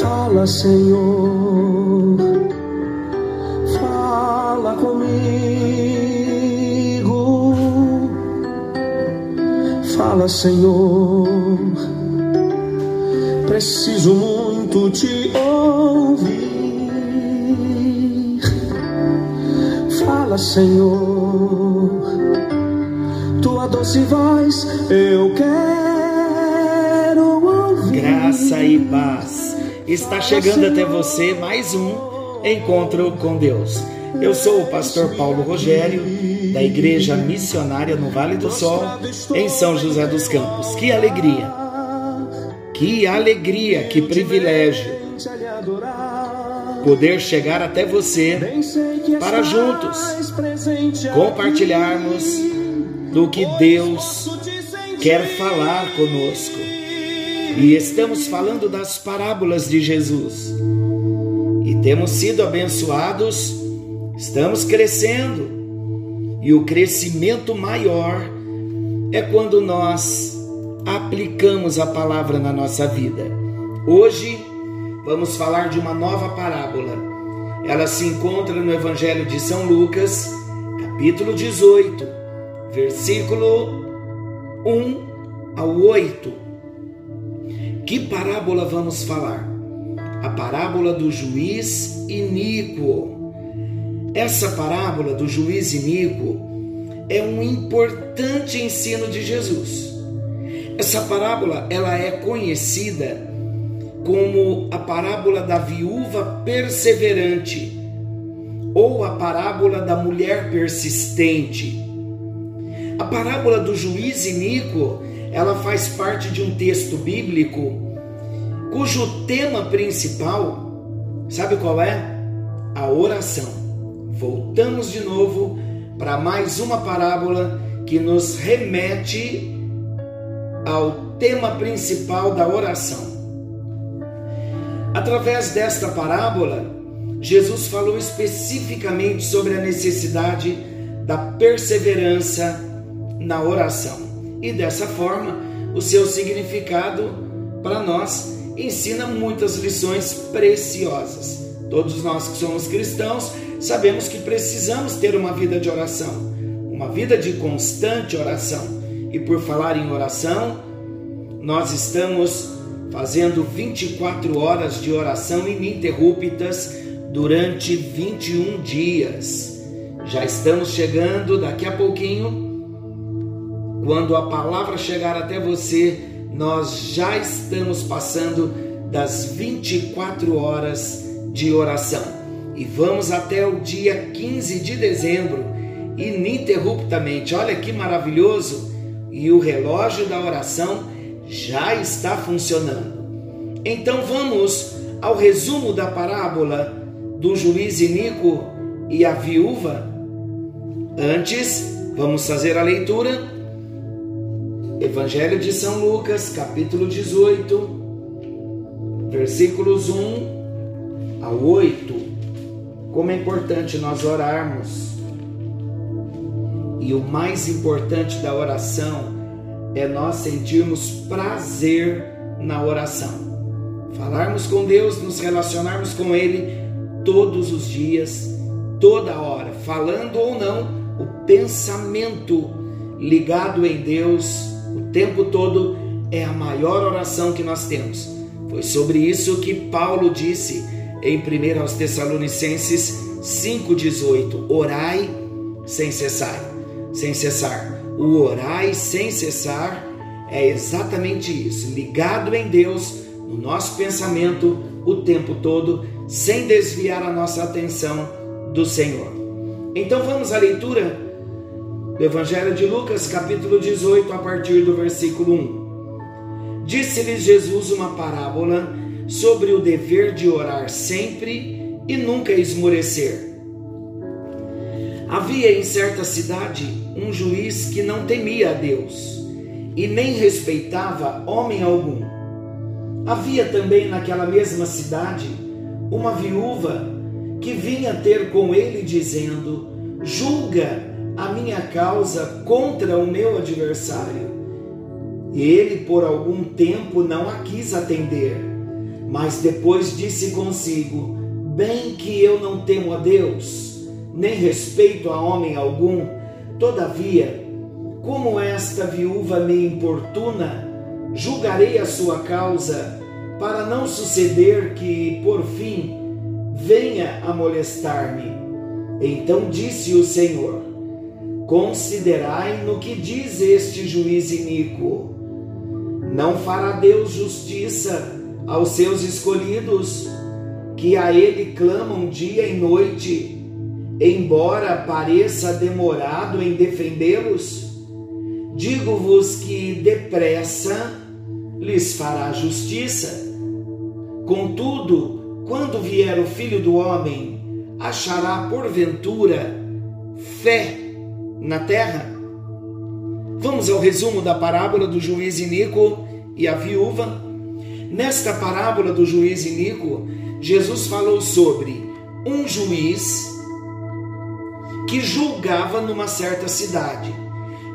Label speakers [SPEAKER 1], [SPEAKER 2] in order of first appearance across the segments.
[SPEAKER 1] Fala, Senhor, fala comigo. Fala, Senhor, preciso muito te Fala, Senhor, tua doce voz eu quero ouvir.
[SPEAKER 2] Graça e paz. Está chegando até você mais um encontro com Deus. Eu sou o pastor Paulo Rogério, da Igreja Missionária no Vale do Sol, em São José dos Campos. Que alegria! Que alegria, que privilégio poder chegar até você para juntos compartilharmos do que Deus quer falar conosco. E estamos falando das parábolas de Jesus. E temos sido abençoados, estamos crescendo. E o crescimento maior é quando nós aplicamos a palavra na nossa vida. Hoje vamos falar de uma nova parábola. Ela se encontra no Evangelho de São Lucas, capítulo 18, versículo 1 ao 8. Que parábola vamos falar? A parábola do juiz iníquo. Essa parábola do juiz iníquo é um importante ensino de Jesus. Essa parábola ela é conhecida como a parábola da viúva perseverante ou a parábola da mulher persistente. A parábola do juiz iníquo ela faz parte de um texto bíblico cujo tema principal, sabe qual é? A oração. Voltamos de novo para mais uma parábola que nos remete ao tema principal da oração. Através desta parábola, Jesus falou especificamente sobre a necessidade da perseverança na oração e dessa forma o seu significado para nós ensina muitas lições preciosas. Todos nós que somos cristãos sabemos que precisamos ter uma vida de oração, uma vida de constante oração. E por falar em oração, nós estamos fazendo 24 horas de oração ininterruptas durante 21 dias. Já estamos chegando daqui a pouquinho quando a palavra chegar até você, nós já estamos passando das 24 horas de oração. E vamos até o dia 15 de dezembro, ininterruptamente. Olha que maravilhoso! E o relógio da oração já está funcionando. Então vamos ao resumo da parábola do juiz Inico e a viúva. Antes, vamos fazer a leitura Evangelho de São Lucas, capítulo 18, versículos 1 ao 8. Como é importante nós orarmos. E o mais importante da oração é nós sentirmos prazer na oração. Falarmos com Deus, nos relacionarmos com Ele todos os dias, toda hora, falando ou não, o pensamento ligado em Deus o tempo todo é a maior oração que nós temos. Foi sobre isso que Paulo disse em 1 aos Tessalonicenses 5,18: Orai sem cessar. Sem cessar. O orai sem cessar é exatamente isso, ligado em Deus, no nosso pensamento o tempo todo, sem desviar a nossa atenção do Senhor. Então vamos à leitura do Evangelho de Lucas, capítulo 18, a partir do versículo 1. Disse-lhes Jesus uma parábola sobre o dever de orar sempre e nunca esmorecer. Havia em certa cidade um juiz que não temia a Deus e nem respeitava homem algum. Havia também naquela mesma cidade uma viúva que vinha ter com ele dizendo: Julga a minha causa contra o meu adversário. Ele por algum tempo não a quis atender, mas depois disse consigo: Bem que eu não temo a Deus, nem respeito a homem algum, todavia, como esta viúva me importuna, julgarei a sua causa, para não suceder que, por fim, venha a molestar-me. Então disse o Senhor: Considerai no que diz este juiz iníquo. Não fará Deus justiça aos seus escolhidos, que a Ele clamam dia e noite, embora pareça demorado em defendê-los? Digo-vos que depressa lhes fará justiça. Contudo, quando vier o Filho do Homem, achará porventura fé na terra? Vamos ao resumo da parábola do juiz iníquo e a viúva. Nesta parábola do juiz iníquo, Jesus falou sobre um juiz que julgava numa certa cidade.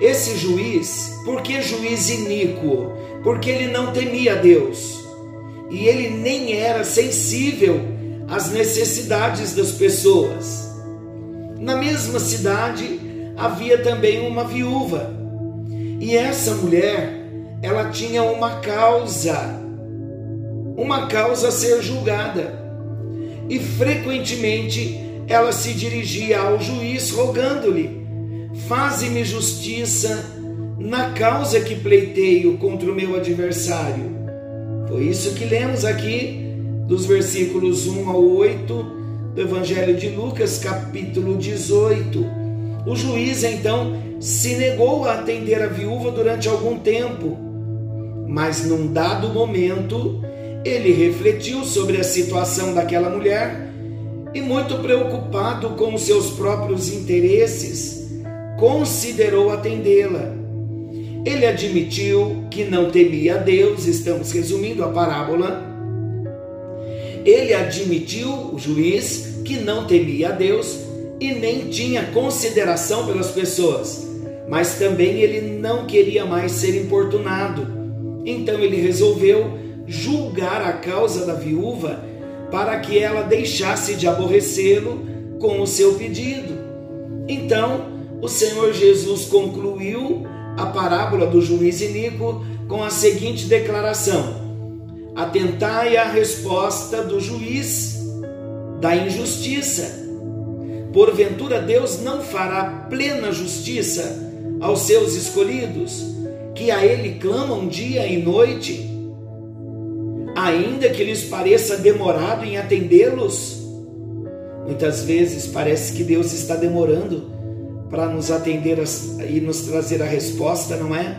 [SPEAKER 2] Esse juiz, por que juiz iníquo? Porque ele não temia Deus e ele nem era sensível às necessidades das pessoas. Na mesma cidade havia também uma viúva e essa mulher, ela tinha uma causa, uma causa a ser julgada. E frequentemente ela se dirigia ao juiz rogando-lhe: Faze-me justiça na causa que pleiteio contra o meu adversário. Foi isso que lemos aqui dos versículos 1 ao 8 do Evangelho de Lucas, capítulo 18. O juiz então se negou a atender a viúva durante algum tempo, mas num dado momento ele refletiu sobre a situação daquela mulher e, muito preocupado com os seus próprios interesses, considerou atendê-la. Ele admitiu que não temia a Deus, estamos resumindo a parábola. Ele admitiu, o juiz, que não temia a Deus e nem tinha consideração pelas pessoas, mas também ele não queria mais ser importunado. Então ele resolveu julgar a causa da viúva para que ela deixasse de aborrecê-lo com o seu pedido. Então, o Senhor Jesus concluiu a parábola do juiz iníquo com a seguinte declaração: Atentai à resposta do juiz da injustiça. Porventura Deus não fará plena justiça aos seus escolhidos, que a Ele clamam dia e noite, ainda que lhes pareça demorado em atendê-los? Muitas vezes parece que Deus está demorando para nos atender e nos trazer a resposta, não é?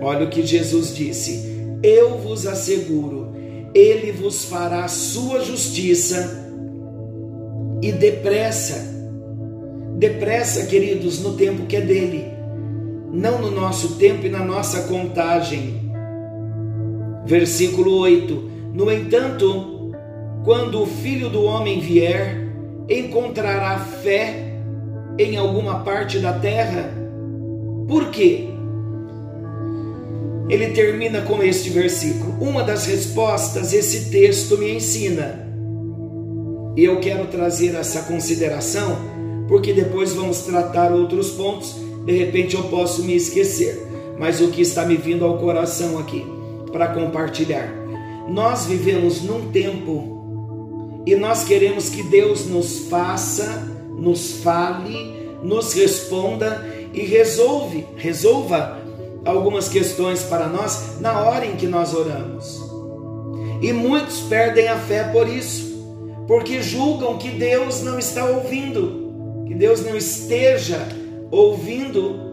[SPEAKER 2] Olha o que Jesus disse: Eu vos asseguro, Ele vos fará sua justiça e depressa. Depressa, queridos, no tempo que é dele, não no nosso tempo e na nossa contagem. Versículo 8: No entanto, quando o filho do homem vier, encontrará fé em alguma parte da terra? Por quê? Ele termina com este versículo. Uma das respostas esse texto me ensina e eu quero trazer essa consideração, porque depois vamos tratar outros pontos, de repente eu posso me esquecer, mas o que está me vindo ao coração aqui para compartilhar. Nós vivemos num tempo e nós queremos que Deus nos faça, nos fale, nos responda e resolve, resolva algumas questões para nós na hora em que nós oramos. E muitos perdem a fé por isso porque julgam que Deus não está ouvindo, que Deus não esteja ouvindo.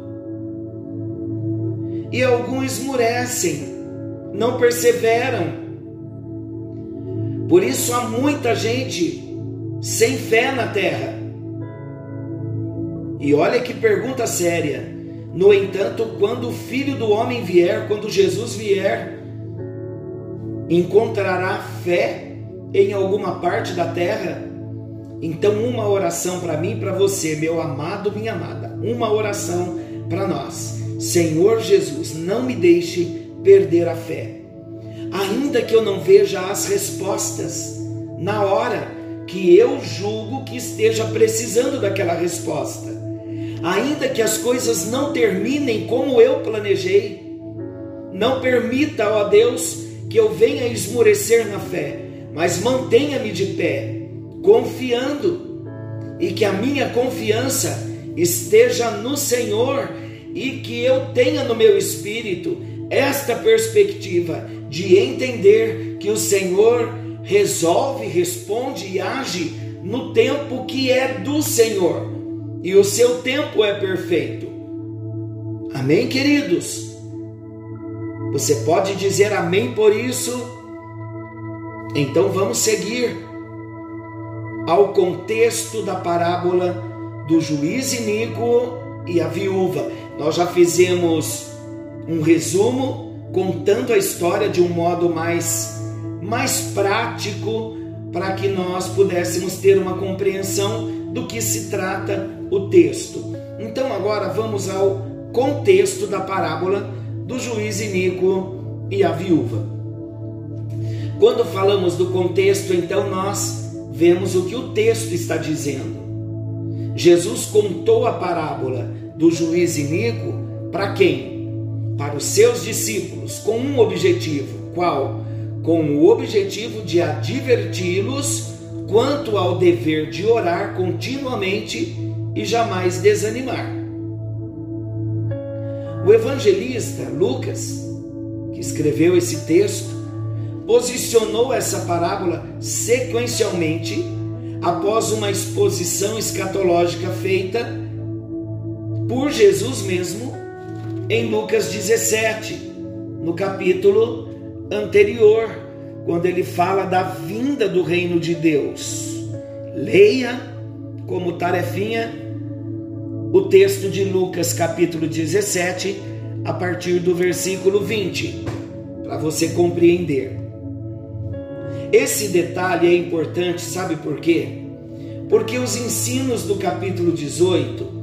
[SPEAKER 2] E alguns esmurecem, não perseveram. Por isso há muita gente sem fé na terra. E olha que pergunta séria. No entanto, quando o filho do homem vier, quando Jesus vier, encontrará fé em alguma parte da terra? Então, uma oração para mim para você, meu amado, minha amada. Uma oração para nós. Senhor Jesus, não me deixe perder a fé. Ainda que eu não veja as respostas na hora que eu julgo que esteja precisando daquela resposta. Ainda que as coisas não terminem como eu planejei, não permita, ó Deus, que eu venha esmorecer na fé, mas mantenha-me de pé confiando e que a minha confiança esteja no Senhor e que eu tenha no meu espírito esta perspectiva de entender que o Senhor resolve, responde e age no tempo que é do Senhor e o seu tempo é perfeito. Amém, queridos? Você pode dizer amém por isso? Então vamos seguir ao contexto da parábola do juiz iníquo e a viúva. Nós já fizemos um resumo contando a história de um modo mais, mais prático para que nós pudéssemos ter uma compreensão do que se trata o texto. Então agora vamos ao contexto da parábola do juiz iníquo e a viúva. Quando falamos do contexto, então nós vemos o que o texto está dizendo. Jesus contou a parábola do juiz iníquo para quem? Para os seus discípulos, com um objetivo. Qual? Com o objetivo de adverti-los quanto ao dever de orar continuamente e jamais desanimar. O evangelista Lucas, que escreveu esse texto, posicionou essa parábola sequencialmente após uma exposição escatológica feita por Jesus mesmo em Lucas 17, no capítulo anterior, quando ele fala da vinda do reino de Deus. Leia como tarefinha o texto de Lucas capítulo 17, a partir do versículo 20, para você compreender. Esse detalhe é importante, sabe por quê? Porque os ensinos do capítulo 18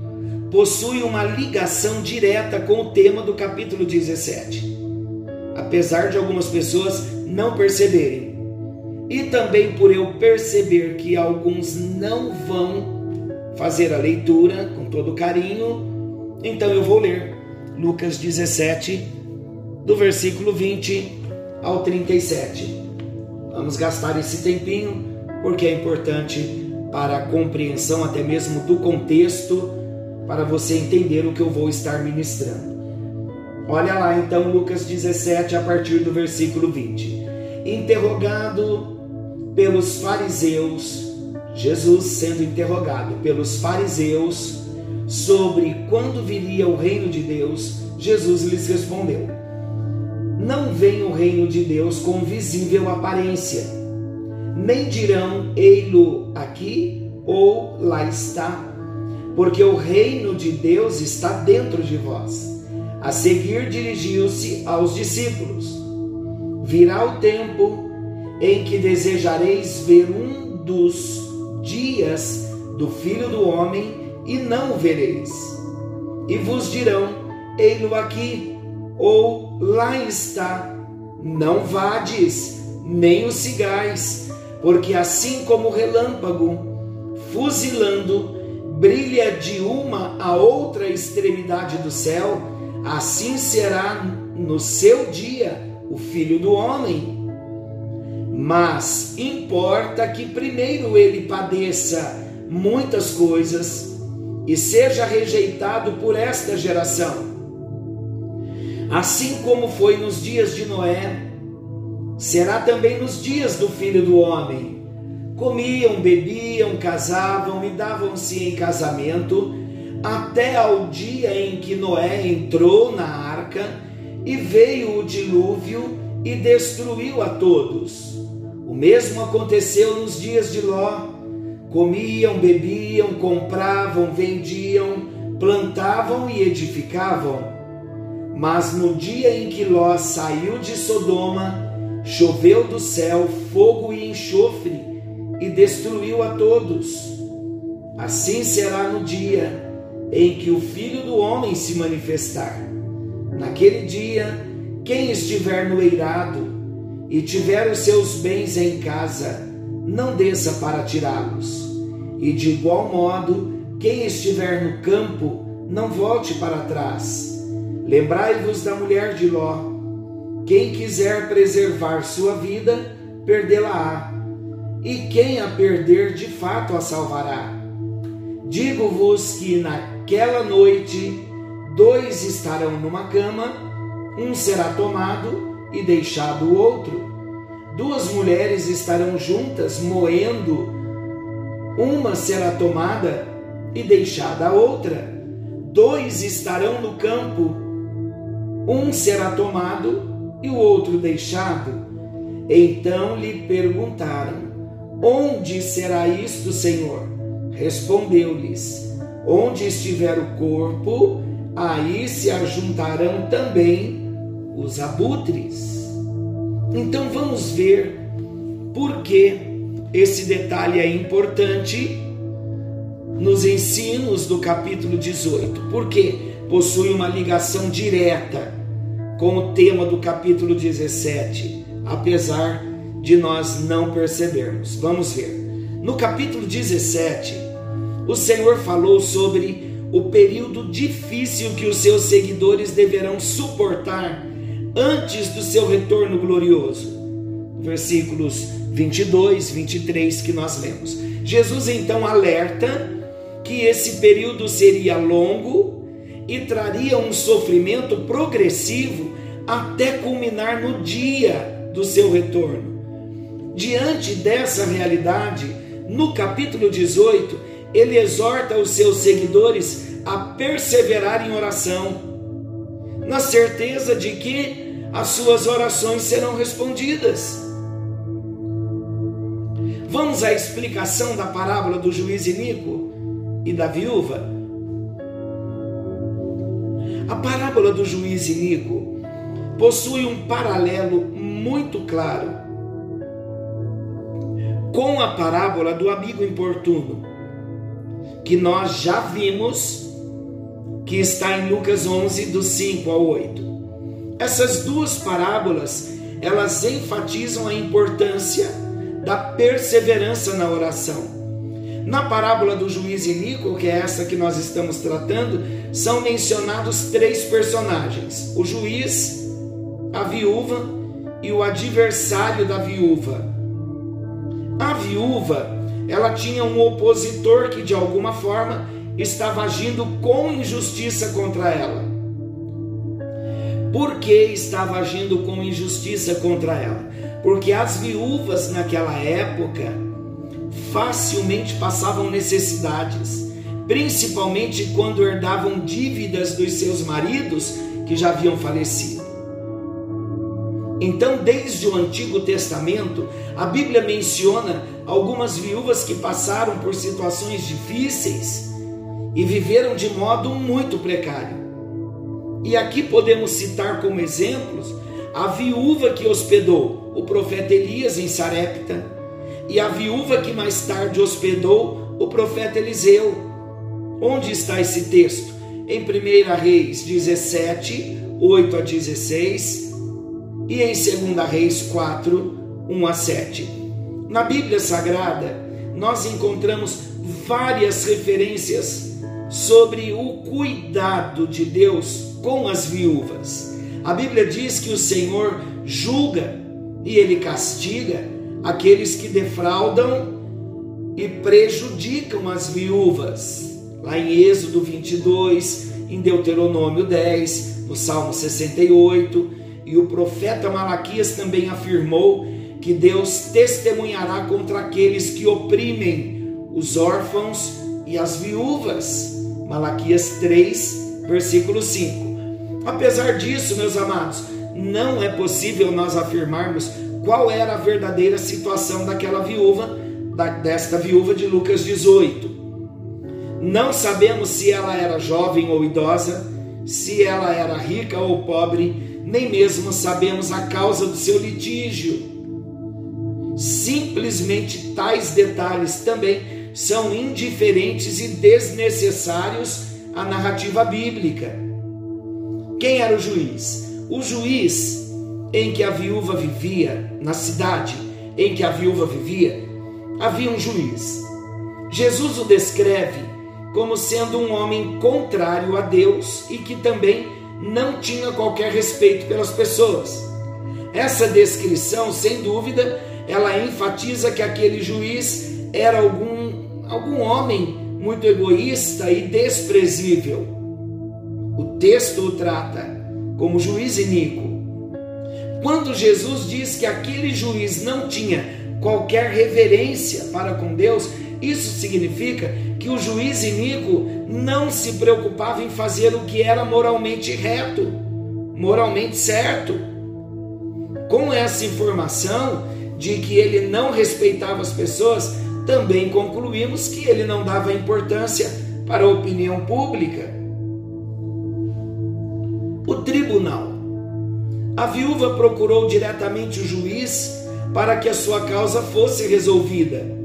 [SPEAKER 2] possuem uma ligação direta com o tema do capítulo 17. Apesar de algumas pessoas não perceberem. E também por eu perceber que alguns não vão fazer a leitura com todo carinho, então eu vou ler Lucas 17, do versículo 20 ao 37. Vamos gastar esse tempinho porque é importante para a compreensão até mesmo do contexto, para você entender o que eu vou estar ministrando. Olha lá então Lucas 17 a partir do versículo 20. Interrogado pelos fariseus, Jesus sendo interrogado pelos fariseus sobre quando viria o reino de Deus, Jesus lhes respondeu: não vem o reino de Deus com visível aparência, nem dirão ei-lo aqui ou lá está, porque o reino de Deus está dentro de vós. A seguir dirigiu-se aos discípulos: Virá o tempo em que desejareis ver um dos dias do Filho do Homem e não o vereis. E vos dirão: Ei-lo aqui ou lá está. Não vades, nem o sigais, porque assim como o relâmpago, fuzilando, brilha de uma a outra extremidade do céu, assim será no seu dia o filho do homem. Mas importa que primeiro ele padeça muitas coisas e seja rejeitado por esta geração assim como foi nos dias de Noé, será também nos dias do filho do homem. Comiam, bebiam, casavam e davam-se em casamento, até ao dia em que Noé entrou na arca e veio o dilúvio e destruiu a todos. O mesmo aconteceu nos dias de Ló. Comiam, bebiam, compravam, vendiam, plantavam e edificavam mas no dia em que Ló saiu de Sodoma, choveu do céu fogo e enxofre, e destruiu a todos. Assim será no dia em que o Filho do Homem se manifestar. Naquele dia, quem estiver no eirado e tiver os seus bens em casa, não desça para tirá-los. E de igual modo, quem estiver no campo, não volte para trás. Lembrai-vos da mulher de Ló. Quem quiser preservar sua vida, perdê-la-á. E quem a perder, de fato a salvará. Digo-vos que naquela noite dois estarão numa cama, um será tomado e deixado o outro. Duas mulheres estarão juntas moendo, uma será tomada e deixada a outra. Dois estarão no campo, um será tomado e o outro deixado. Então lhe perguntaram: Onde será isto, Senhor? Respondeu-lhes: Onde estiver o corpo, aí se ajuntarão também os abutres. Então vamos ver por que esse detalhe é importante nos ensinos do capítulo 18, porque possui uma ligação direta com o tema do capítulo 17, apesar de nós não percebermos. Vamos ver. No capítulo 17, o Senhor falou sobre o período difícil que os seus seguidores deverão suportar antes do seu retorno glorioso. Versículos 22, 23 que nós lemos. Jesus então alerta que esse período seria longo e traria um sofrimento progressivo até culminar no dia do seu retorno. Diante dessa realidade, no capítulo 18, ele exorta os seus seguidores a perseverar em oração, na certeza de que as suas orações serão respondidas. Vamos à explicação da parábola do juiz Inico e da viúva. A parábola do juiz Inico possui um paralelo muito claro com a parábola do amigo importuno que nós já vimos, que está em Lucas 11, do 5 ao 8. Essas duas parábolas, elas enfatizam a importância da perseverança na oração. Na parábola do juiz Inico, que é essa que nós estamos tratando, são mencionados três personagens: o juiz, a viúva e o adversário da viúva. A viúva ela tinha um opositor que de alguma forma estava agindo com injustiça contra ela. Por que estava agindo com injustiça contra ela? Porque as viúvas naquela época facilmente passavam necessidades, principalmente quando herdavam dívidas dos seus maridos que já haviam falecido. Então, desde o Antigo Testamento, a Bíblia menciona algumas viúvas que passaram por situações difíceis e viveram de modo muito precário. E aqui podemos citar como exemplos a viúva que hospedou o profeta Elias em Sarepta e a viúva que mais tarde hospedou o profeta Eliseu. Onde está esse texto? Em 1 Reis 17, 8 a 16 e em 2 Reis 4, 1 a 7. Na Bíblia Sagrada, nós encontramos várias referências sobre o cuidado de Deus com as viúvas. A Bíblia diz que o Senhor julga e ele castiga aqueles que defraudam e prejudicam as viúvas. Lá em Êxodo 22, em Deuteronômio 10, no Salmo 68, e o profeta Malaquias também afirmou que Deus testemunhará contra aqueles que oprimem os órfãos e as viúvas. Malaquias 3, versículo 5. Apesar disso, meus amados, não é possível nós afirmarmos qual era a verdadeira situação daquela viúva, desta viúva de Lucas 18. Não sabemos se ela era jovem ou idosa, se ela era rica ou pobre, nem mesmo sabemos a causa do seu litígio. Simplesmente tais detalhes também são indiferentes e desnecessários à narrativa bíblica. Quem era o juiz? O juiz em que a viúva vivia, na cidade em que a viúva vivia, havia um juiz. Jesus o descreve como sendo um homem contrário a Deus e que também não tinha qualquer respeito pelas pessoas. Essa descrição, sem dúvida, ela enfatiza que aquele juiz era algum, algum homem muito egoísta e desprezível. O texto o trata como juiz iníquo. Quando Jesus diz que aquele juiz não tinha qualquer reverência para com Deus, isso significa que o juiz iníquo não se preocupava em fazer o que era moralmente reto, moralmente certo. Com essa informação de que ele não respeitava as pessoas, também concluímos que ele não dava importância para a opinião pública. O tribunal. A viúva procurou diretamente o juiz para que a sua causa fosse resolvida.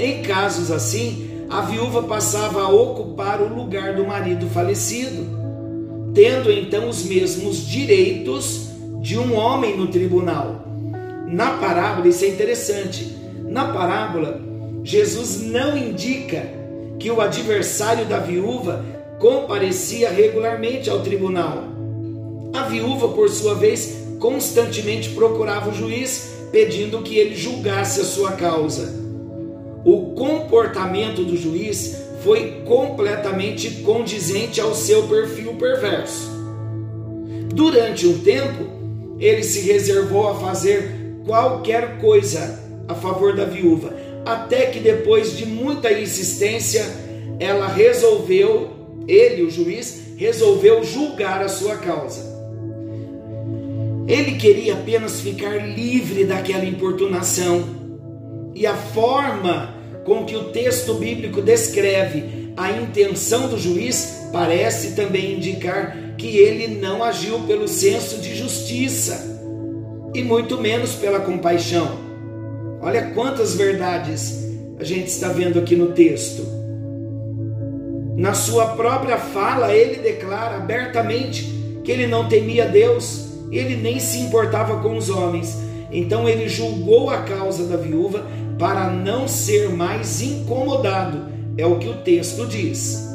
[SPEAKER 2] Em casos assim, a viúva passava a ocupar o lugar do marido falecido, tendo então os mesmos direitos de um homem no tribunal. Na parábola, isso é interessante. Na parábola, Jesus não indica que o adversário da viúva comparecia regularmente ao tribunal. A viúva, por sua vez, constantemente procurava o juiz pedindo que ele julgasse a sua causa o comportamento do juiz foi completamente condizente ao seu perfil perverso. Durante um tempo, ele se reservou a fazer qualquer coisa a favor da viúva, até que depois de muita insistência, ela resolveu, ele, o juiz, resolveu julgar a sua causa. Ele queria apenas ficar livre daquela importunação e a forma com que o texto bíblico descreve a intenção do juiz parece também indicar que ele não agiu pelo senso de justiça e muito menos pela compaixão. Olha quantas verdades a gente está vendo aqui no texto. Na sua própria fala, ele declara abertamente que ele não temia Deus, ele nem se importava com os homens. Então ele julgou a causa da viúva para não ser mais incomodado, é o que o texto diz.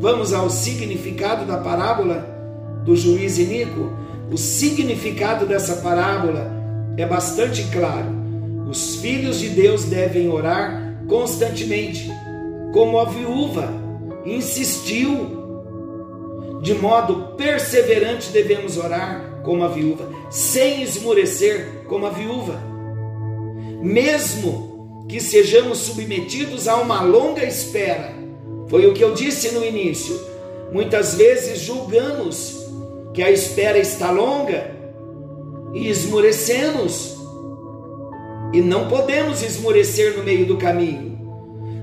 [SPEAKER 2] Vamos ao significado da parábola do juiz iníquo. O significado dessa parábola é bastante claro. Os filhos de Deus devem orar constantemente, como a viúva insistiu. De modo perseverante devemos orar como a viúva, sem esmorecer como a viúva. Mesmo que sejamos submetidos a uma longa espera. Foi o que eu disse no início. Muitas vezes julgamos que a espera está longa e esmorecemos. E não podemos esmorecer no meio do caminho.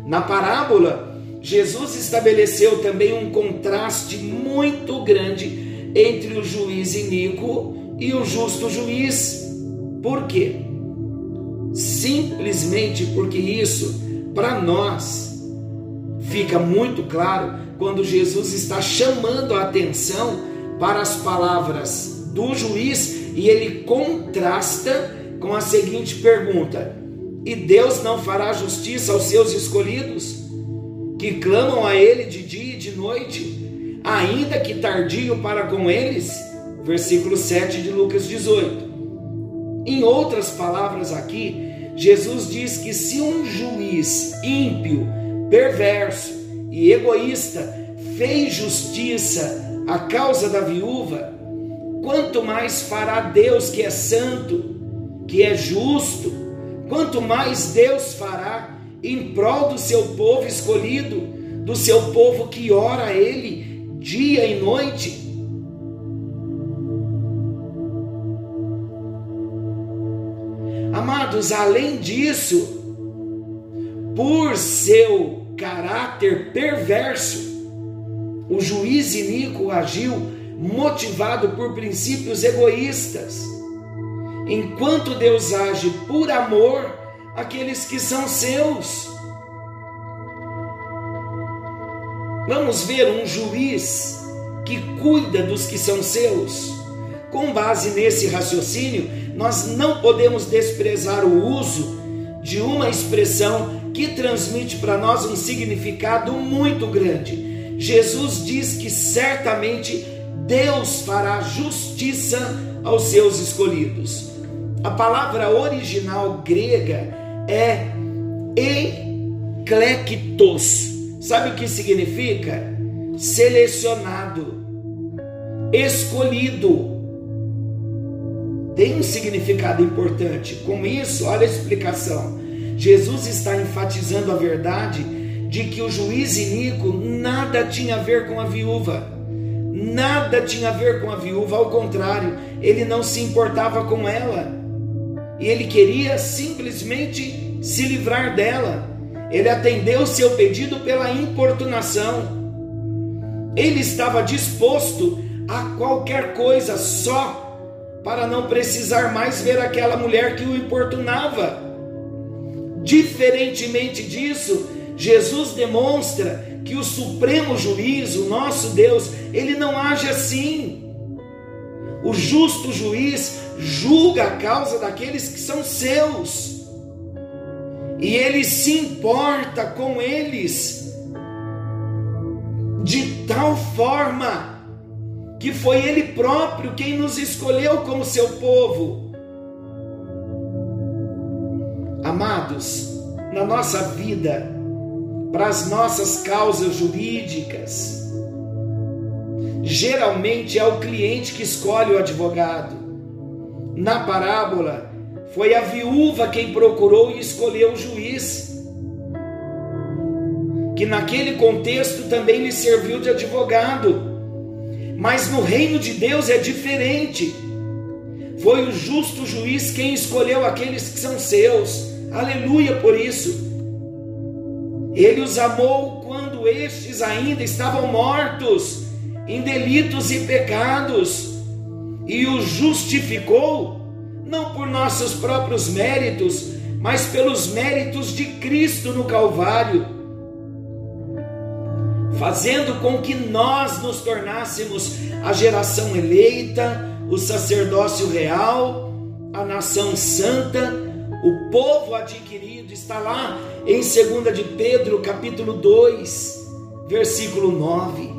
[SPEAKER 2] Na parábola, Jesus estabeleceu também um contraste muito grande entre o juiz iníquo e o justo juiz. Por quê? Simplesmente porque isso, para nós, fica muito claro quando Jesus está chamando a atenção para as palavras do juiz e ele contrasta com a seguinte pergunta: E Deus não fará justiça aos seus escolhidos, que clamam a Ele de dia e de noite, ainda que tardio para com eles? Versículo 7 de Lucas 18. Em outras palavras, aqui, Jesus diz que se um juiz ímpio, perverso e egoísta fez justiça à causa da viúva, quanto mais fará Deus que é santo, que é justo, quanto mais Deus fará em prol do seu povo escolhido, do seu povo que ora a Ele dia e noite Além disso, por seu caráter perverso, o juiz iníquo agiu motivado por princípios egoístas. enquanto Deus age por amor àqueles que são seus. Vamos ver um juiz que cuida dos que são seus. Com base nesse raciocínio, nós não podemos desprezar o uso de uma expressão que transmite para nós um significado muito grande. Jesus diz que certamente Deus fará justiça aos seus escolhidos. A palavra original grega é eklektos. Sabe o que significa? Selecionado, escolhido. Tem um significado importante. Com isso, olha a explicação. Jesus está enfatizando a verdade de que o juiz iníquo nada tinha a ver com a viúva nada tinha a ver com a viúva, ao contrário, ele não se importava com ela. E ele queria simplesmente se livrar dela. Ele atendeu seu pedido pela importunação. Ele estava disposto a qualquer coisa só para não precisar mais ver aquela mulher que o importunava. Diferentemente disso, Jesus demonstra que o supremo juiz, o nosso Deus, ele não age assim. O justo juiz julga a causa daqueles que são seus. E ele se importa com eles de tal forma que foi ele próprio quem nos escolheu como seu povo. Amados, na nossa vida, para as nossas causas jurídicas. Geralmente é o cliente que escolhe o advogado. Na parábola, foi a viúva quem procurou e escolheu o juiz, que naquele contexto também lhe serviu de advogado. Mas no reino de Deus é diferente. Foi o justo juiz quem escolheu aqueles que são seus. Aleluia por isso. Ele os amou quando estes ainda estavam mortos em delitos e pecados, e os justificou, não por nossos próprios méritos, mas pelos méritos de Cristo no Calvário, fazendo com que nós nos tornássemos a geração eleita, o sacerdócio real, a nação santa, o povo adquirido, está lá em 2 de Pedro, capítulo 2, versículo 9.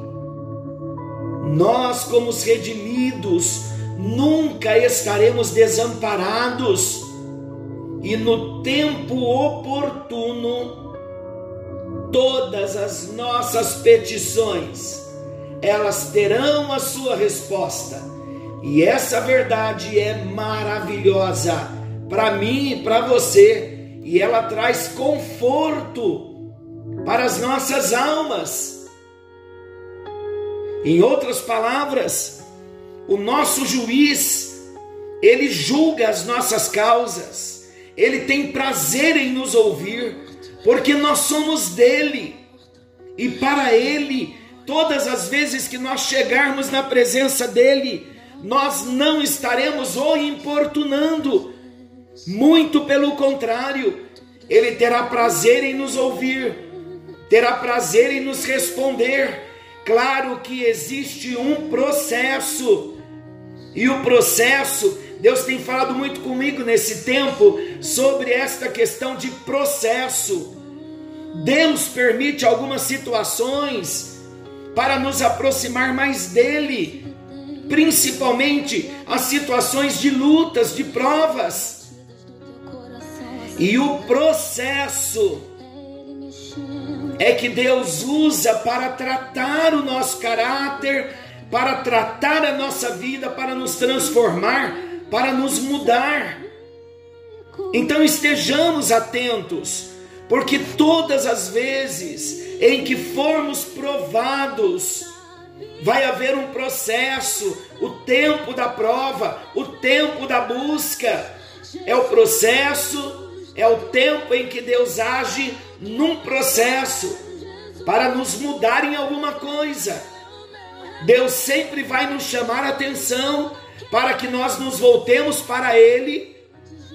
[SPEAKER 2] Nós, como os redimidos, nunca estaremos desamparados, e no tempo oportuno, todas as nossas petições, elas terão a sua resposta. E essa verdade é maravilhosa para mim e para você e ela traz conforto para as nossas almas. Em outras palavras, o nosso juiz, ele julga as nossas causas, ele tem prazer em nos ouvir, porque nós somos dele, e para ele, todas as vezes que nós chegarmos na presença dele, nós não estaremos o importunando, muito pelo contrário, ele terá prazer em nos ouvir, terá prazer em nos responder. Claro que existe um processo, e o processo, Deus tem falado muito comigo nesse tempo sobre esta questão de processo. Deus permite algumas situações para nos aproximar mais dele, principalmente as situações de lutas, de provas. E o processo é que Deus usa para tratar o nosso caráter, para tratar a nossa vida, para nos transformar, para nos mudar. Então estejamos atentos, porque todas as vezes em que formos provados, vai haver um processo, o tempo da prova, o tempo da busca, é o processo é o tempo em que Deus age num processo para nos mudar em alguma coisa. Deus sempre vai nos chamar a atenção para que nós nos voltemos para Ele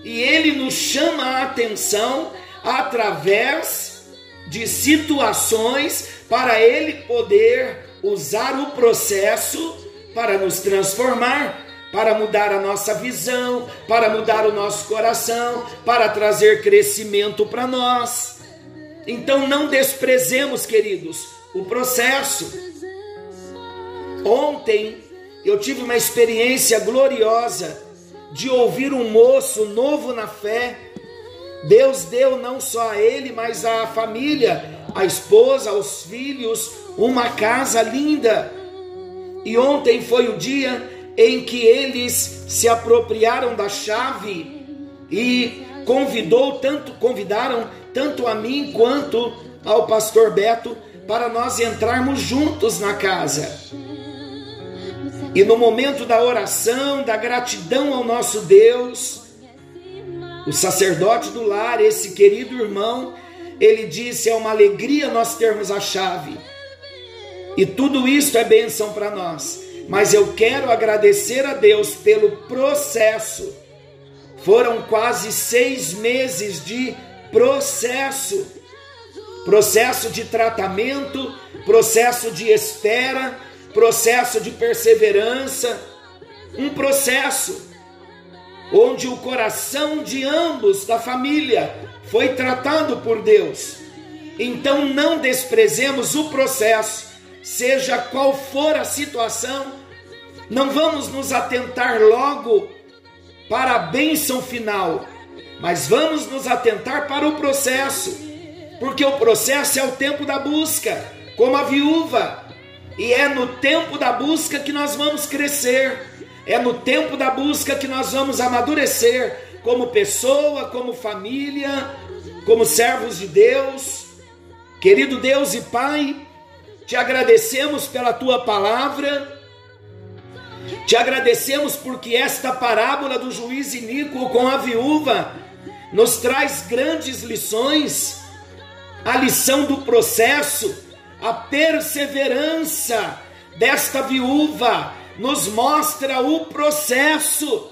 [SPEAKER 2] e Ele nos chama a atenção através de situações para Ele poder usar o processo para nos transformar, para mudar a nossa visão, para mudar o nosso coração, para trazer crescimento para nós. Então não desprezemos, queridos, o processo. Ontem eu tive uma experiência gloriosa de ouvir um moço novo na fé. Deus deu não só a ele, mas à família, a esposa, aos filhos, uma casa linda. E ontem foi o dia em que eles se apropriaram da chave e convidou tanto convidaram tanto a mim quanto ao pastor Beto para nós entrarmos juntos na casa. E no momento da oração, da gratidão ao nosso Deus, o sacerdote do lar, esse querido irmão, ele disse: é uma alegria nós termos a chave. E tudo isso é bênção para nós. Mas eu quero agradecer a Deus pelo processo. Foram quase seis meses de processo processo de tratamento, processo de espera processo de perseverança, um processo onde o coração de ambos da família foi tratado por Deus. Então não desprezemos o processo, seja qual for a situação, não vamos nos atentar logo para a bênção final, mas vamos nos atentar para o processo, porque o processo é o tempo da busca, como a viúva e é no tempo da busca que nós vamos crescer, é no tempo da busca que nós vamos amadurecer como pessoa, como família, como servos de Deus. Querido Deus e Pai, te agradecemos pela tua palavra. Te agradecemos porque esta parábola do juiz iníquo com a viúva nos traz grandes lições. A lição do processo, a perseverança desta viúva nos mostra o processo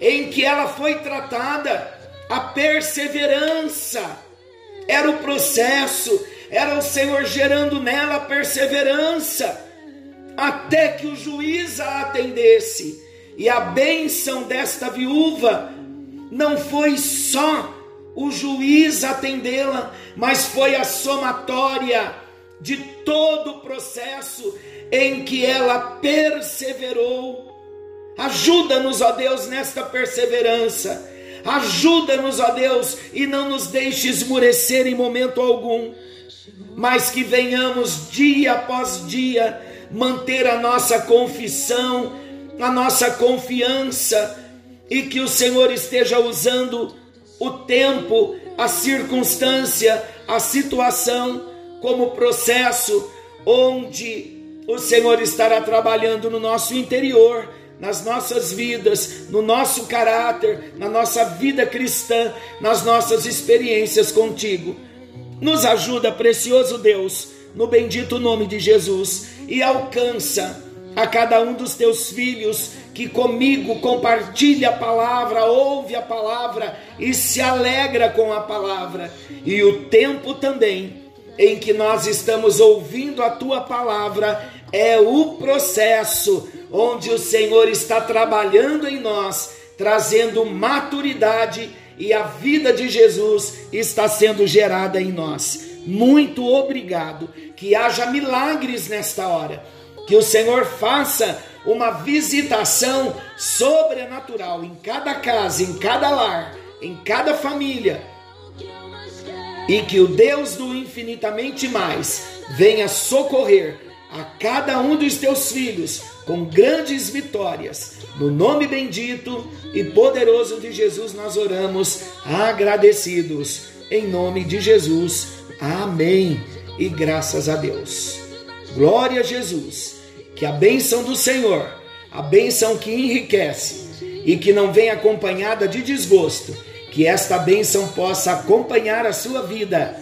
[SPEAKER 2] em que ela foi tratada. A perseverança era o processo, era o Senhor gerando nela perseverança, até que o juiz a atendesse. E a bênção desta viúva não foi só o juiz atendê-la, mas foi a somatória de todo o processo em que ela perseverou. Ajuda-nos, ó Deus, nesta perseverança. Ajuda-nos, ó Deus, e não nos deixe esmurecer em momento algum, mas que venhamos dia após dia manter a nossa confissão, a nossa confiança, e que o Senhor esteja usando o tempo, a circunstância, a situação como processo onde o Senhor estará trabalhando no nosso interior, nas nossas vidas, no nosso caráter, na nossa vida cristã, nas nossas experiências contigo. Nos ajuda, precioso Deus, no bendito nome de Jesus, e alcança a cada um dos teus filhos que comigo compartilha a palavra, ouve a palavra e se alegra com a palavra, e o tempo também em que nós estamos ouvindo a tua palavra é o processo onde o Senhor está trabalhando em nós, trazendo maturidade e a vida de Jesus está sendo gerada em nós. Muito obrigado. Que haja milagres nesta hora. Que o Senhor faça uma visitação sobrenatural em cada casa, em cada lar, em cada família e que o Deus do infinitamente mais venha socorrer a cada um dos teus filhos com grandes vitórias. No nome bendito e poderoso de Jesus nós oramos, agradecidos. Em nome de Jesus. Amém. E graças a Deus. Glória a Jesus. Que a bênção do Senhor, a bênção que enriquece e que não vem acompanhada de desgosto, que esta bênção possa acompanhar a sua vida.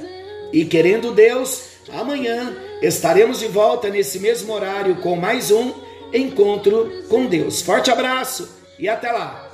[SPEAKER 2] E querendo Deus, amanhã estaremos de volta nesse mesmo horário com mais um encontro com Deus. Forte abraço e até lá!